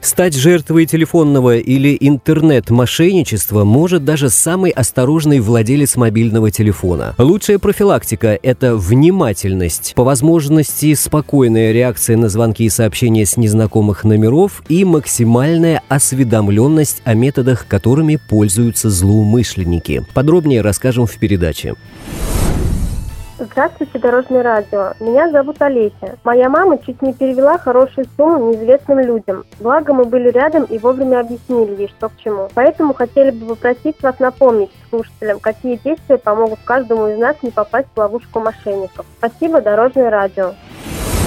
Стать жертвой телефонного или интернет-мошенничества может даже самый осторожный владелец мобильного телефона. Лучшая профилактика – это внимательность, по возможности спокойная реакция на звонки и сообщения с незнакомых номеров и максимальная осведомленность о методах, которыми пользуются злоумышленники. Подробнее расскажем в передаче. Здравствуйте, Дорожное радио. Меня зовут Олеся. Моя мама чуть не перевела хорошую сумму неизвестным людям. Благо мы были рядом и вовремя объяснили ей, что к чему. Поэтому хотели бы попросить вас напомнить слушателям, какие действия помогут каждому из нас не попасть в ловушку мошенников. Спасибо, Дорожное радио.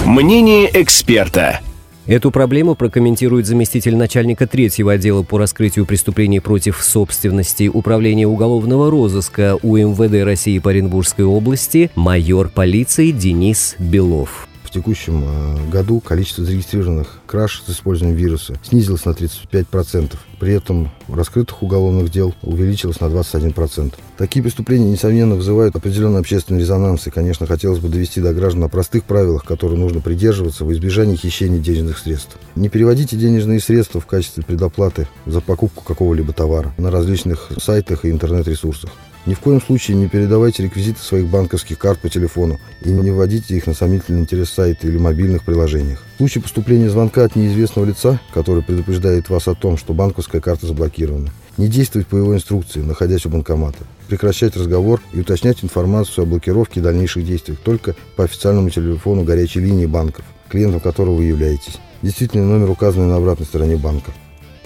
Мнение эксперта. Эту проблему прокомментирует заместитель начальника третьего отдела по раскрытию преступлений против собственности Управления уголовного розыска УМВД России по Оренбургской области майор полиции Денис Белов текущем э, году количество зарегистрированных краж с использованием вируса снизилось на 35%. При этом раскрытых уголовных дел увеличилось на 21%. Такие преступления, несомненно, вызывают определенный общественный резонанс. И, конечно, хотелось бы довести до граждан о простых правилах, которые нужно придерживаться в избежании хищения денежных средств. Не переводите денежные средства в качестве предоплаты за покупку какого-либо товара на различных сайтах и интернет-ресурсах. Ни в коем случае не передавайте реквизиты своих банковских карт по телефону и не вводите их на сомнительный интерес сайта или мобильных приложениях. В случае поступления звонка от неизвестного лица, который предупреждает вас о том, что банковская карта заблокирована, не действовать по его инструкции, находясь у банкомата. Прекращать разговор и уточнять информацию о блокировке и дальнейших действиях только по официальному телефону горячей линии банков, клиентом которого вы являетесь. Действительный номер указанный на обратной стороне банка.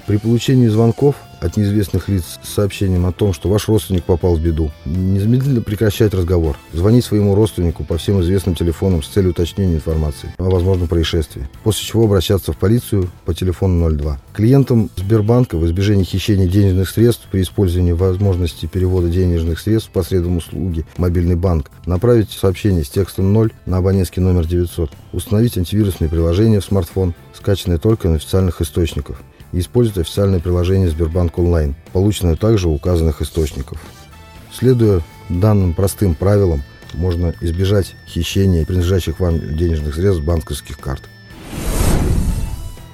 При получении звонков от неизвестных лиц с сообщением о том, что ваш родственник попал в беду. Незамедлительно прекращать разговор. Звонить своему родственнику по всем известным телефонам с целью уточнения информации о возможном происшествии. После чего обращаться в полицию по телефону 02. Клиентам Сбербанка в избежании хищения денежных средств при использовании возможности перевода денежных средств посредством услуги «Мобильный банк» направить сообщение с текстом 0 на абонентский номер 900. Установить антивирусные приложения в смартфон, скачанные только на официальных источниках и использовать официальное приложение Сбербанк онлайн, полученное также у указанных источников. Следуя данным простым правилам, можно избежать хищения принадлежащих вам денежных средств банковских карт.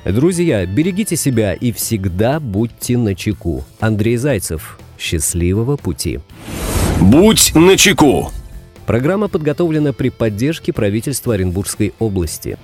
Друзья, берегите себя и всегда будьте на чеку. Андрей Зайцев. Счастливого пути. Будь на чеку. Программа подготовлена при поддержке правительства Оренбургской области.